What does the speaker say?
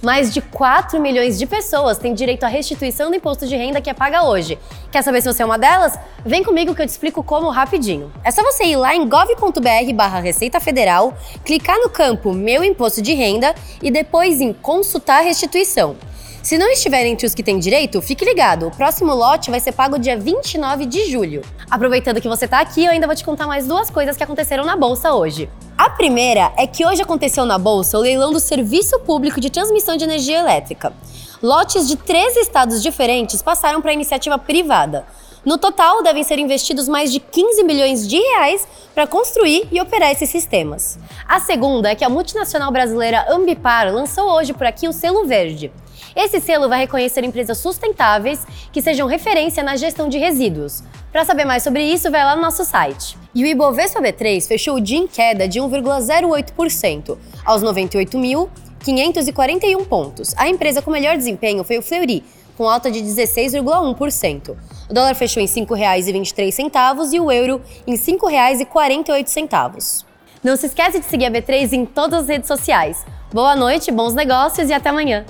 Mais de 4 milhões de pessoas têm direito à restituição do imposto de renda que é paga hoje. Quer saber se você é uma delas? Vem comigo que eu te explico como rapidinho. É só você ir lá em gov.br barra Receita Federal, clicar no campo Meu Imposto de Renda e depois em Consultar Restituição. Se não estiver entre os que têm direito, fique ligado. O próximo lote vai ser pago dia 29 de julho. Aproveitando que você está aqui, eu ainda vou te contar mais duas coisas que aconteceram na bolsa hoje. A primeira é que hoje aconteceu na bolsa o leilão do Serviço Público de Transmissão de Energia Elétrica. Lotes de três estados diferentes passaram para a iniciativa privada. No total, devem ser investidos mais de 15 milhões de reais para construir e operar esses sistemas. A segunda é que a multinacional brasileira Ambipar lançou hoje por aqui o selo verde. Esse selo vai reconhecer empresas sustentáveis que sejam referência na gestão de resíduos. Para saber mais sobre isso, vai lá no nosso site. E o Ibovespa B3 fechou o dia em queda de 1,08%, aos 98.541 pontos. A empresa com melhor desempenho foi o Fleury, com alta de 16,1%. O dólar fechou em R$ 5,23 e o euro em R$ 5,48. Não se esquece de seguir a B3 em todas as redes sociais. Boa noite, bons negócios e até amanhã!